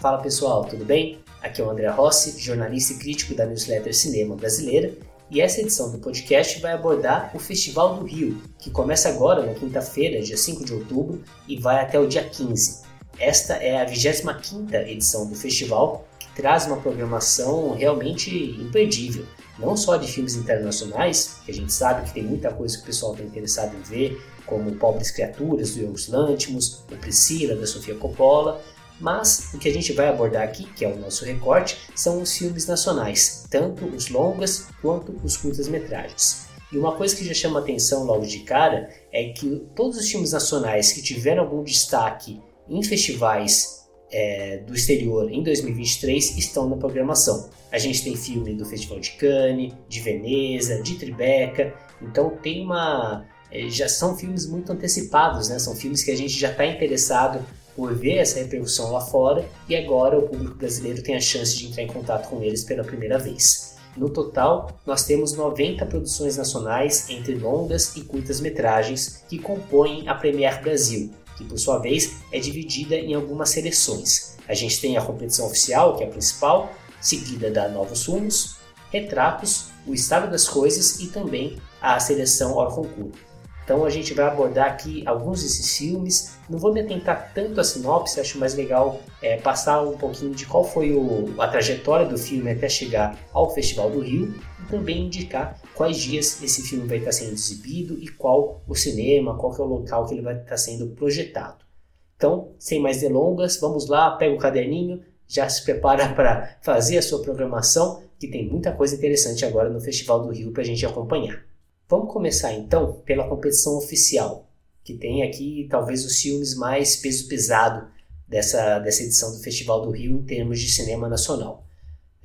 Fala pessoal, tudo bem? Aqui é o André Rossi, jornalista e crítico da newsletter Cinema Brasileira, e essa edição do podcast vai abordar o Festival do Rio, que começa agora na quinta-feira, dia 5 de outubro, e vai até o dia 15. Esta é a 25ª edição do festival, que traz uma programação realmente imperdível, não só de filmes internacionais, que a gente sabe que tem muita coisa que o pessoal está interessado em ver, como Pobres Criaturas, do Yorgos Lanthimos, o Priscila, da Sofia Coppola, mas o que a gente vai abordar aqui, que é o nosso recorte, são os filmes nacionais, tanto os longas quanto os curtas-metragens. E uma coisa que já chama atenção logo de cara é que todos os filmes nacionais que tiveram algum destaque em festivais é, do exterior em 2023 estão na programação. A gente tem filme do Festival de Cannes, de Veneza, de Tribeca, então tem uma é, já são filmes muito antecipados, né? São filmes que a gente já está interessado por ver essa repercussão lá fora e agora o público brasileiro tem a chance de entrar em contato com eles pela primeira vez. No total, nós temos 90 produções nacionais entre longas e curtas metragens que compõem a Premier Brasil, que por sua vez é dividida em algumas seleções. A gente tem a competição oficial, que é a principal, seguida da Novos Rumos, Retratos, O Estado das Coisas e também a seleção Orconcourt. Então a gente vai abordar aqui alguns desses filmes. Não vou me atentar tanto à sinopse, acho mais legal é, passar um pouquinho de qual foi o, a trajetória do filme até chegar ao Festival do Rio e também indicar quais dias esse filme vai estar sendo exibido e qual o cinema, qual é o local que ele vai estar sendo projetado. Então, sem mais delongas, vamos lá, pega o caderninho, já se prepara para fazer a sua programação, que tem muita coisa interessante agora no Festival do Rio para a gente acompanhar. Vamos começar então pela competição oficial, que tem aqui talvez os filmes mais peso pesado dessa, dessa edição do Festival do Rio em termos de cinema nacional.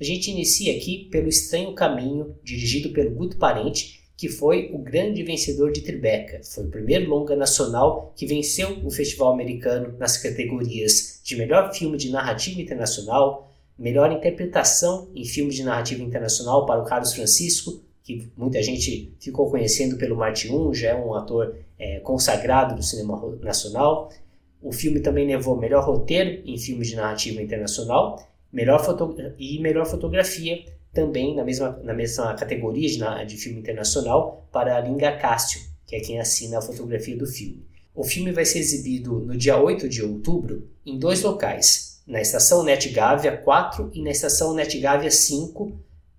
A gente inicia aqui pelo Estranho Caminho, dirigido pelo Guto Parente, que foi o grande vencedor de Tribeca. Foi o primeiro longa nacional que venceu o Festival Americano nas categorias de melhor filme de narrativa internacional, melhor interpretação em filme de narrativa internacional para o Carlos Francisco, que muita gente ficou conhecendo pelo Marte 1, já é um ator é, consagrado do cinema nacional. O filme também levou melhor roteiro em filmes de narrativa internacional melhor e melhor fotografia também na mesma, na mesma categoria de, de filme internacional para a Linga Cássio, que é quem assina a fotografia do filme. O filme vai ser exibido no dia 8 de outubro em dois locais, na estação NetGavia 4 e na estação NetGavia 5,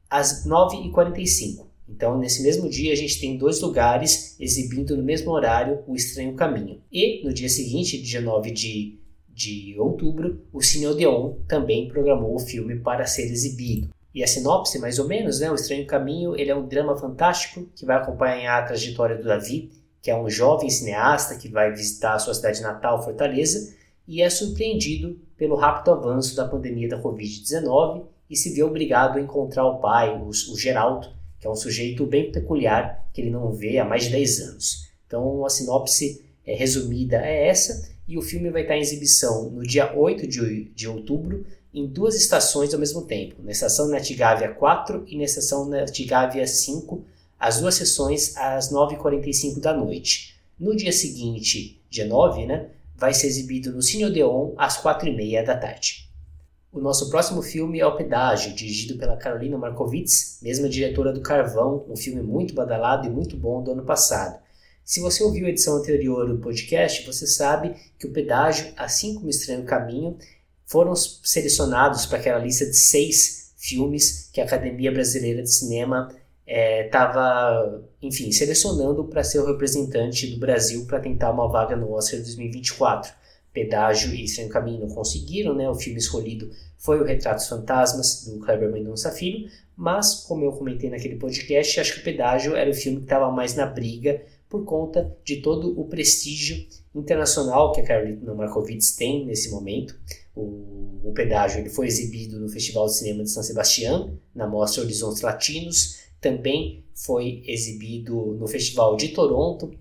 às 9h45. Então, nesse mesmo dia, a gente tem dois lugares exibindo no mesmo horário O Estranho Caminho. E no dia seguinte, dia 9 de, de outubro, o Cine Odeon também programou o filme para ser exibido. E a sinopse, mais ou menos, né? O Estranho Caminho ele é um drama fantástico que vai acompanhar a trajetória do Davi, que é um jovem cineasta que vai visitar a sua cidade natal, Fortaleza, e é surpreendido pelo rápido avanço da pandemia da Covid-19 e se vê obrigado a encontrar o pai, o, o Geraldo, que é um sujeito bem peculiar que ele não vê há mais de 10 anos. Então, a sinopse é, resumida é essa, e o filme vai estar em exibição no dia 8 de, de outubro, em duas estações ao mesmo tempo, na estação Netgavia 4 e na estação Netgavia 5, as duas sessões às 9h45 da noite. No dia seguinte, dia 9, né, vai ser exibido no Cine Odeon às 4h30 da tarde. O nosso próximo filme é O Pedágio, dirigido pela Carolina Markovits, mesma diretora do Carvão, um filme muito badalado e muito bom do ano passado. Se você ouviu a edição anterior do podcast, você sabe que O Pedágio, assim como Estranho Caminho, foram selecionados para aquela lista de seis filmes que a Academia Brasileira de Cinema estava, é, enfim, selecionando para ser o representante do Brasil para tentar uma vaga no Oscar 2024. Pedágio e Estranho Caminho não conseguiram, né? O filme escolhido foi o Retratos Fantasmas, do Kleber Mendonça Filho, mas, como eu comentei naquele podcast, acho que o Pedágio era o filme que estava mais na briga por conta de todo o prestígio internacional que a Carolina Markovits tem nesse momento. O, o Pedágio ele foi exibido no Festival de Cinema de São Sebastião, na mostra Horizontes Latinos, também foi exibido no Festival de Toronto,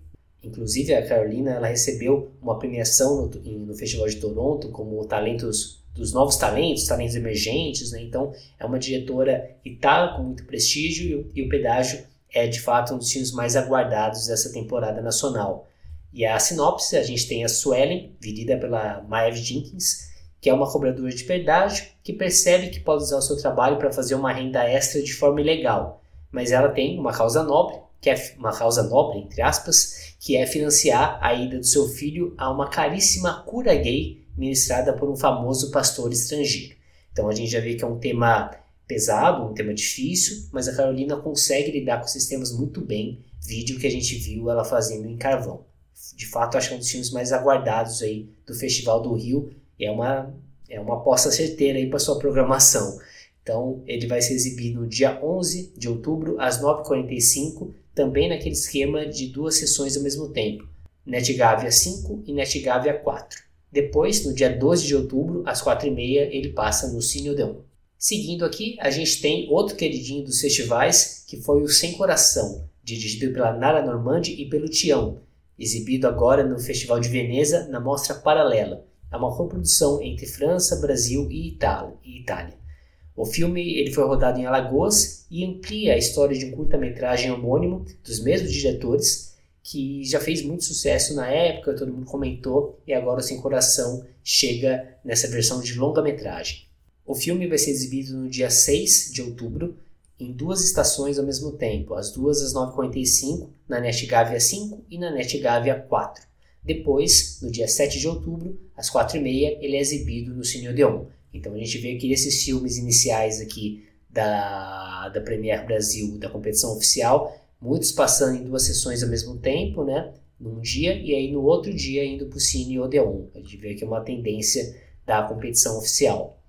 Inclusive, a Carolina ela recebeu uma premiação no, no Festival de Toronto como talentos dos novos talentos, talentos emergentes. Né? Então, é uma diretora que está com muito prestígio e, e o Pedágio é, de fato, um dos filmes mais aguardados dessa temporada nacional. E a sinopse, a gente tem a Suelen, virida pela Maeve Jenkins, que é uma cobradora de pedágio que percebe que pode usar o seu trabalho para fazer uma renda extra de forma ilegal, mas ela tem uma causa nobre, que é uma causa nobre, entre aspas, que é financiar a ida do seu filho a uma caríssima cura gay ministrada por um famoso pastor estrangeiro. Então a gente já vê que é um tema pesado, um tema difícil, mas a Carolina consegue lidar com sistemas muito bem. Vídeo que a gente viu ela fazendo em Carvão. De fato, acho que é um dos filmes mais aguardados aí do Festival do Rio. É uma, é uma aposta certeira aí para sua programação. Então, ele vai ser exibido no dia 11 de outubro, às 9h45, também naquele esquema de duas sessões ao mesmo tempo, NetGavia 5 e NetGavia 4. Depois, no dia 12 de outubro, às 4h30, ele passa no Cine Odeon. Seguindo aqui, a gente tem outro queridinho dos festivais, que foi o Sem Coração, dirigido pela Nara Normandi e pelo Tião, exibido agora no Festival de Veneza, na Mostra Paralela. É uma coprodução entre França, Brasil e Itália. O filme ele foi rodado em Alagoas e amplia a história de um curta-metragem homônimo dos mesmos diretores, que já fez muito sucesso na época, todo mundo comentou, e agora Sem Coração chega nessa versão de longa-metragem. O filme vai ser exibido no dia 6 de outubro, em duas estações ao mesmo tempo, as duas às 9h45 na NetGavia 5 e na NetGavia 4. Depois, no dia 7 de outubro, às 4h30, ele é exibido no Cine Odeon. Então a gente vê que esses filmes iniciais aqui da, da Premier Brasil, da competição oficial, muitos passando em duas sessões ao mesmo tempo, né? Num dia e aí no outro dia indo para o Cine Odeon. A gente vê que é uma tendência da competição oficial.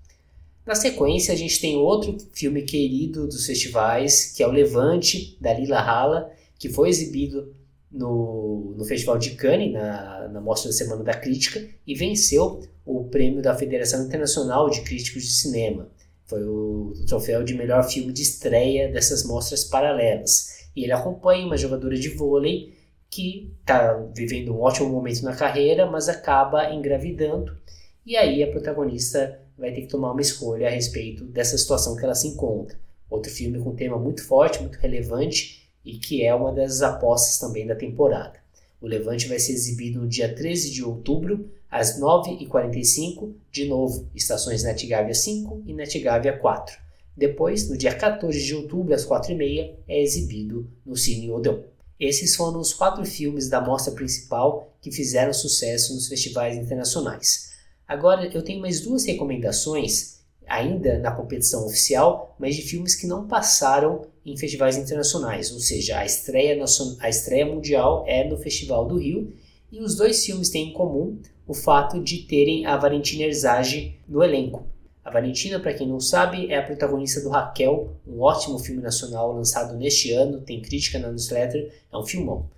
Na sequência, a gente tem outro filme querido dos festivais, que é o Levante, da Lila Hala, que foi exibido no, no Festival de Cannes, na, na Mostra da Semana da Crítica, e venceu o prêmio da Federação Internacional de Críticos de Cinema. Foi o, o troféu de melhor filme de estreia dessas mostras paralelas. E ele acompanha uma jogadora de vôlei que está vivendo um ótimo momento na carreira, mas acaba engravidando. E aí a protagonista vai ter que tomar uma escolha a respeito dessa situação que ela se encontra. Outro filme com um tema muito forte, muito relevante e que é uma das apostas também da temporada. O Levante vai ser exibido no dia 13 de outubro, às 9h45, de novo, estações NetGavia 5 e NetGavia 4. Depois, no dia 14 de outubro, às 4h30, é exibido no Cine Odeon. Esses foram os quatro filmes da mostra principal que fizeram sucesso nos festivais internacionais. Agora, eu tenho mais duas recomendações, ainda na competição oficial, mas de filmes que não passaram em festivais internacionais, ou seja, a estreia, a estreia mundial é no Festival do Rio, e os dois filmes têm em comum o fato de terem a Valentina Erzage no elenco. A Valentina, para quem não sabe, é a protagonista do Raquel, um ótimo filme nacional lançado neste ano, tem crítica na newsletter, é um filmão.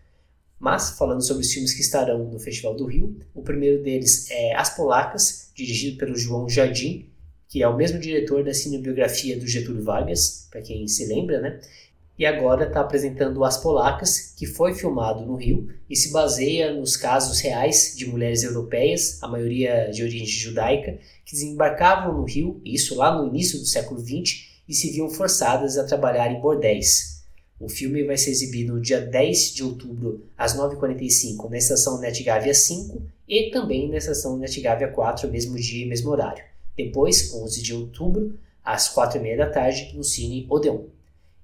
Mas, falando sobre os filmes que estarão no Festival do Rio, o primeiro deles é As Polacas, dirigido pelo João Jardim, que é o mesmo diretor da cinebiografia do Getúlio Vargas, para quem se lembra, né? E agora está apresentando As Polacas, que foi filmado no Rio e se baseia nos casos reais de mulheres europeias, a maioria de origem judaica, que desembarcavam no Rio, isso lá no início do século XX, e se viam forçadas a trabalhar em bordéis. O filme vai ser exibido no dia 10 de outubro, às 9h45, na estação NetGavia 5 e também na estação NetGavia 4, mesmo dia e mesmo horário. Depois, 11 de outubro, às 4h30 da tarde, no Cine Odeon.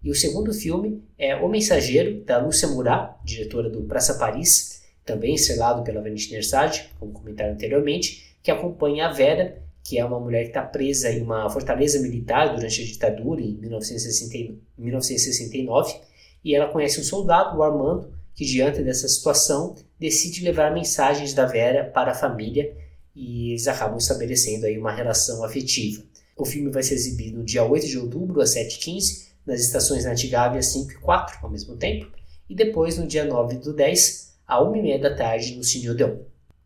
E o segundo filme é O Mensageiro, da Lúcia Murat, diretora do Praça Paris, também estrelado pela Valentina Ersage, como comentado anteriormente, que acompanha a Vera, que é uma mulher que está presa em uma fortaleza militar durante a ditadura em 1969, e ela conhece um soldado, o Armando, que diante dessa situação decide levar mensagens da Vera para a família e eles acabam estabelecendo aí uma relação afetiva. O filme vai ser exibido no dia 8 de outubro, às 7h15, nas estações Natigávia 5 e 4 ao mesmo tempo, e depois no dia 9 do 10, à 1h30 da tarde, no Cine Odeon.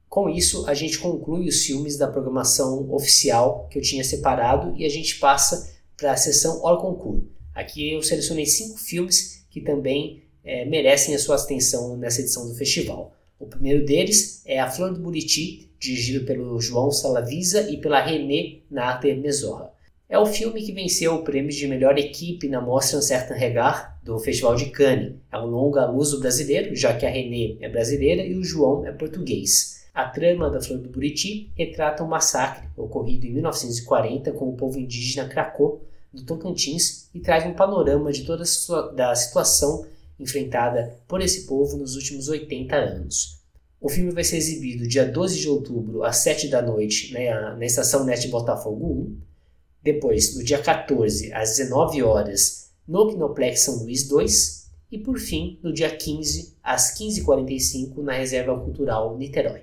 Com isso, a gente conclui os filmes da programação oficial que eu tinha separado e a gente passa para a sessão Hors Concours. Aqui eu selecionei cinco filmes que também é, merecem a sua atenção nessa edição do festival. O primeiro deles é A Flor do Buriti, dirigido pelo João Salavisa e pela René Nater Mesorra. É o filme que venceu o prêmio de melhor equipe na Mostra Un Certain Regard do Festival de Cannes. É um longa luso brasileiro, já que a René é brasileira e o João é português. A trama da Flor do Buriti retrata um massacre ocorrido em 1940 com o povo indígena Cracô, do Tocantins, e traz um panorama de toda a situação enfrentada por esse povo nos últimos 80 anos. O filme vai ser exibido dia 12 de outubro, às 7 da noite, né, na estação NET Botafogo 1. Depois, no dia 14, às 19 horas, no Kinoplex São Luís 2. E por fim, no dia 15, às 15h45, na Reserva Cultural Niterói.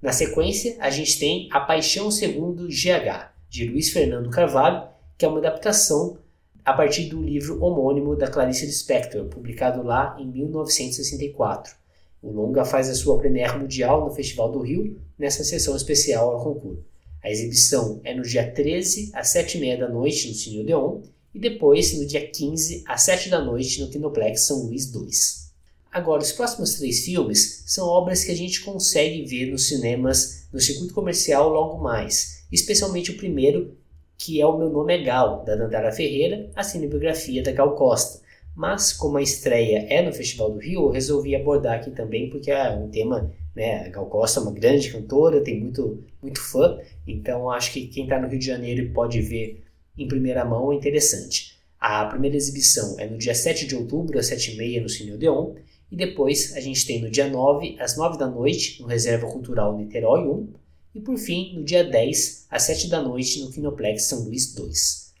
Na sequência, a gente tem A Paixão Segundo GH, de Luiz Fernando Carvalho, que é uma adaptação a partir do livro homônimo da Clarice Lispector, publicado lá em 1964. O longa faz a sua premiere mundial no Festival do Rio, nessa sessão especial ao concurso. A exibição é no dia 13, às 7h30 da noite, no Cine Odeon, e depois no dia 15, às 7 da noite, no Kinoplex São Luís 2. Agora, os próximos três filmes são obras que a gente consegue ver nos cinemas, no circuito comercial logo mais, especialmente o primeiro, que é O Meu Nome é Gal, da Dandara Ferreira, a cinebiografia da Gal Costa. Mas, como a estreia é no Festival do Rio, eu resolvi abordar aqui também, porque é um tema, né, a Gal Costa é uma grande cantora, tem muito, muito fã, então acho que quem está no Rio de Janeiro pode ver em primeira mão é interessante. A primeira exibição é no dia 7 de outubro, às 7h30, no Cine Odeon, e depois a gente tem no dia 9, às 9 da noite, no Reserva Cultural Niterói 1. E por fim, no dia 10, às 7 da noite, no Kinoplex São Luís 2.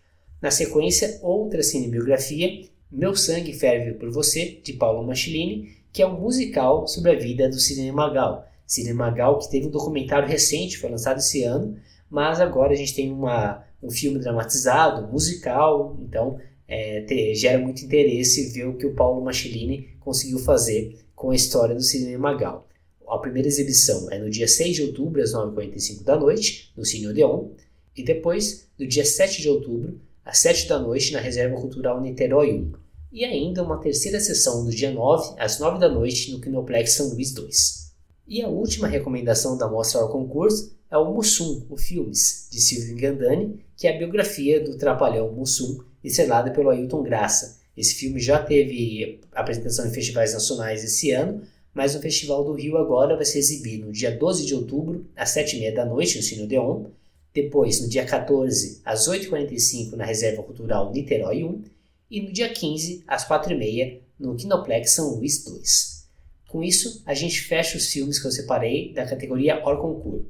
Na sequência, outra cinebiografia, Meu Sangue Ferve por Você, de Paulo Machilini, que é um musical sobre a vida do Sidney Magal. Sidney Magal que teve um documentário recente, foi lançado esse ano, mas agora a gente tem uma, um filme dramatizado, musical, então é, gera muito interesse ver o que o Paulo Machilini conseguiu fazer com a história do Cine Magal. A primeira exibição é no dia 6 de outubro, às 9h45 da noite, no Cine Odeon, e depois, no dia 7 de outubro, às 7 da noite, na Reserva Cultural Niterói 1. E ainda uma terceira sessão no dia 9, às 9 da noite, no Kinoplex São Luís 2. E a última recomendação da mostra ao concurso é o Mussum, o Filmes, de Silvio Gandani, que é a biografia do trapalhão Mussum, estrelada pelo Ailton Graça. Esse filme já teve apresentação em festivais nacionais esse ano, mas no Festival do Rio agora vai ser exibido no dia 12 de outubro, às 7h30 da noite, no Cine Odeon, depois no dia 14, às 8h45, na Reserva Cultural Niterói 1, e no dia 15, às 4h30, no Kinoplex São Luís 2. Com isso, a gente fecha os filmes que eu separei da categoria Hors Concours.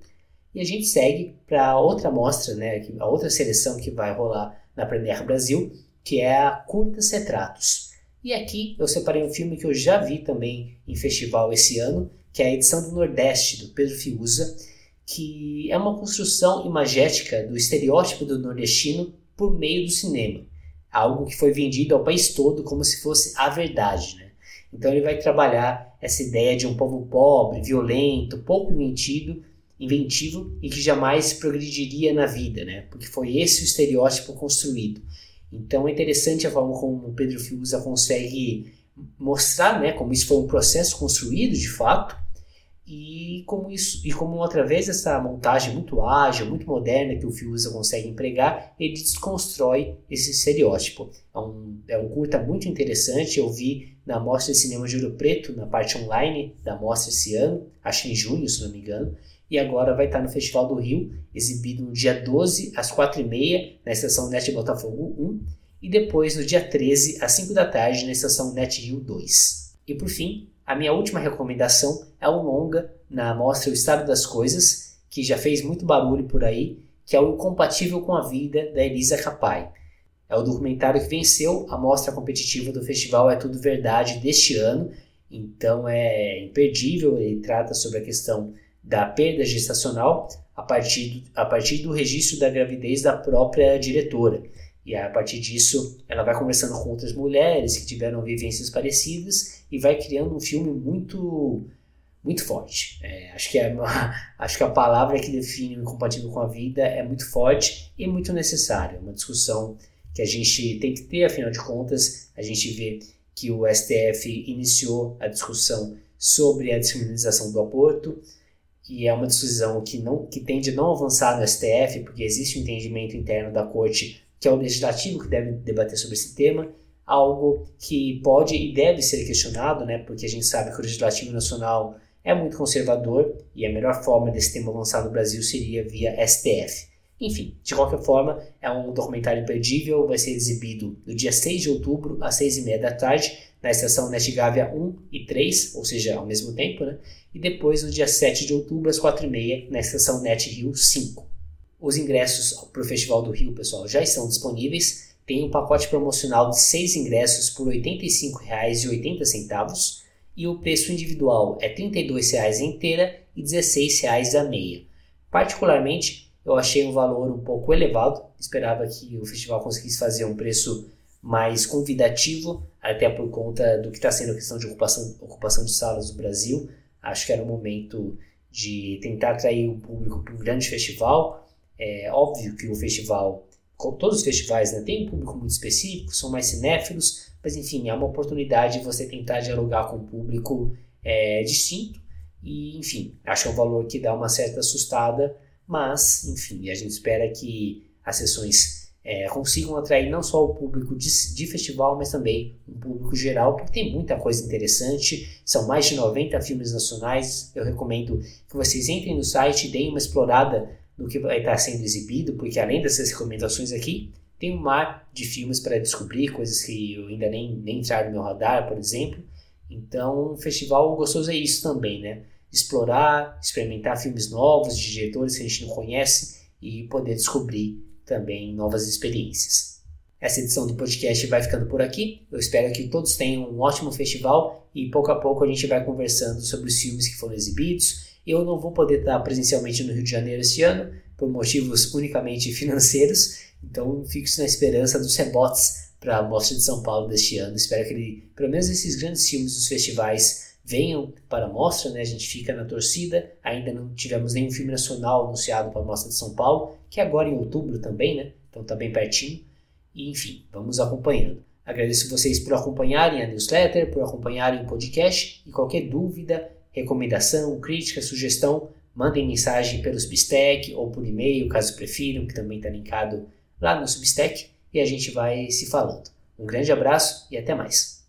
E a gente segue para outra mostra, né, a outra seleção que vai rolar na Premiere Brasil, que é a Curtas Retratos. E aqui eu separei um filme que eu já vi também em festival esse ano, que é a edição do Nordeste, do Pedro Fiuza, que é uma construção imagética do estereótipo do nordestino por meio do cinema. Algo que foi vendido ao país todo como se fosse a verdade. Né? Então ele vai trabalhar essa ideia de um povo pobre, violento, pouco inventivo, inventivo e que jamais progrediria na vida, né? Porque foi esse o estereótipo construído. Então é interessante a forma como o Pedro Fiuza consegue mostrar, né, como isso foi um processo construído de fato e como isso e como através dessa montagem muito ágil, muito moderna que o Fiuza consegue empregar, ele desconstrói esse estereótipo. É um, é um curta muito interessante, eu vi na Mostra de Cinema de Ouro Preto, na parte online da mostra esse ano, acho em junho, se não me engano, e agora vai estar no Festival do Rio, exibido no dia 12 às 4h30 na estação NET Botafogo 1 e depois no dia 13 às 5 da tarde na estação NET Rio 2. E por fim, a minha última recomendação é o longa na mostra O Estado das Coisas, que já fez muito barulho por aí, que é o Incompatível com a Vida da Elisa Capai. É o documentário que venceu a mostra competitiva do festival É Tudo Verdade deste ano, então é imperdível, ele trata sobre a questão da perda gestacional a partir, a partir do registro da gravidez da própria diretora. E a partir disso, ela vai conversando com outras mulheres que tiveram vivências parecidas e vai criando um filme muito muito forte. É, acho, que é uma, acho que a palavra que define o incompatível com a vida é muito forte e muito necessária. Uma discussão que a gente tem que ter, afinal de contas, a gente vê que o STF iniciou a discussão sobre a descriminalização do aborto, e é uma decisão que, não, que tende a não avançar no STF, porque existe um entendimento interno da Corte que é o legislativo que deve debater sobre esse tema, algo que pode e deve ser questionado, né, porque a gente sabe que o legislativo nacional é muito conservador e a melhor forma desse tema lançar no Brasil seria via STF. Enfim, de qualquer forma, é um documentário imperdível, vai ser exibido no dia 6 de outubro, às 6 e meia da tarde, na estação NetGavia 1 e 3, ou seja, ao mesmo tempo, né? e depois no dia 7 de outubro, às 4 e meia, na estação Net Rio 5. Os ingressos para o Festival do Rio, pessoal, já estão disponíveis. Tem um pacote promocional de 6 ingressos por R$ 85,80 e o preço individual é R$ 32,00 inteira e R$ 16,00 a meia. Particularmente, eu achei um valor um pouco elevado, esperava que o festival conseguisse fazer um preço mais convidativo, até por conta do que está sendo a questão de ocupação, ocupação de salas no Brasil. Acho que era o momento de tentar atrair o público para um grande festival. É óbvio que o festival, todos os festivais, né, tem um público muito específico, são mais cinéfilos, mas enfim, é uma oportunidade de você tentar dialogar com um público é, distinto. E enfim, acho é um valor que dá uma certa assustada, mas enfim, a gente espera que as sessões é, consigam atrair não só o público de, de, festival, mas também um público geral, porque tem muita coisa interessante. São mais de 90 filmes nacionais. Eu recomendo que vocês entrem no site e deem uma explorada no que vai estar sendo exibido, porque além dessas recomendações aqui, tem um mar de filmes para descobrir, coisas que eu ainda nem, nem entraram no meu radar, por exemplo. Então, o festival gostoso é isso também, né? Explorar, experimentar filmes novos, de diretores que a gente não conhece e poder descobrir também novas experiências. Essa edição do podcast vai ficando por aqui. Eu espero que todos tenham um ótimo festival e pouco a pouco a gente vai conversando sobre os filmes que foram exibidos. Eu não vou poder estar presencialmente no Rio de Janeiro este ano, por motivos unicamente financeiros, então fico na esperança dos rebotes para a Mostra de São Paulo deste ano. Espero que ele, pelo menos esses grandes filmes dos festivais venham para a mostra, né? A gente fica na torcida. Ainda não tivemos nenhum filme nacional anunciado para a mostra de São Paulo, que é agora em outubro também, né? Então tá bem pertinho. E enfim, vamos acompanhando. Agradeço vocês por acompanharem a newsletter, por acompanharem o podcast e qualquer dúvida, recomendação, crítica, sugestão, mandem mensagem pelo Substack ou por e-mail, caso prefiram, que também está linkado lá no Substack e a gente vai se falando. Um grande abraço e até mais.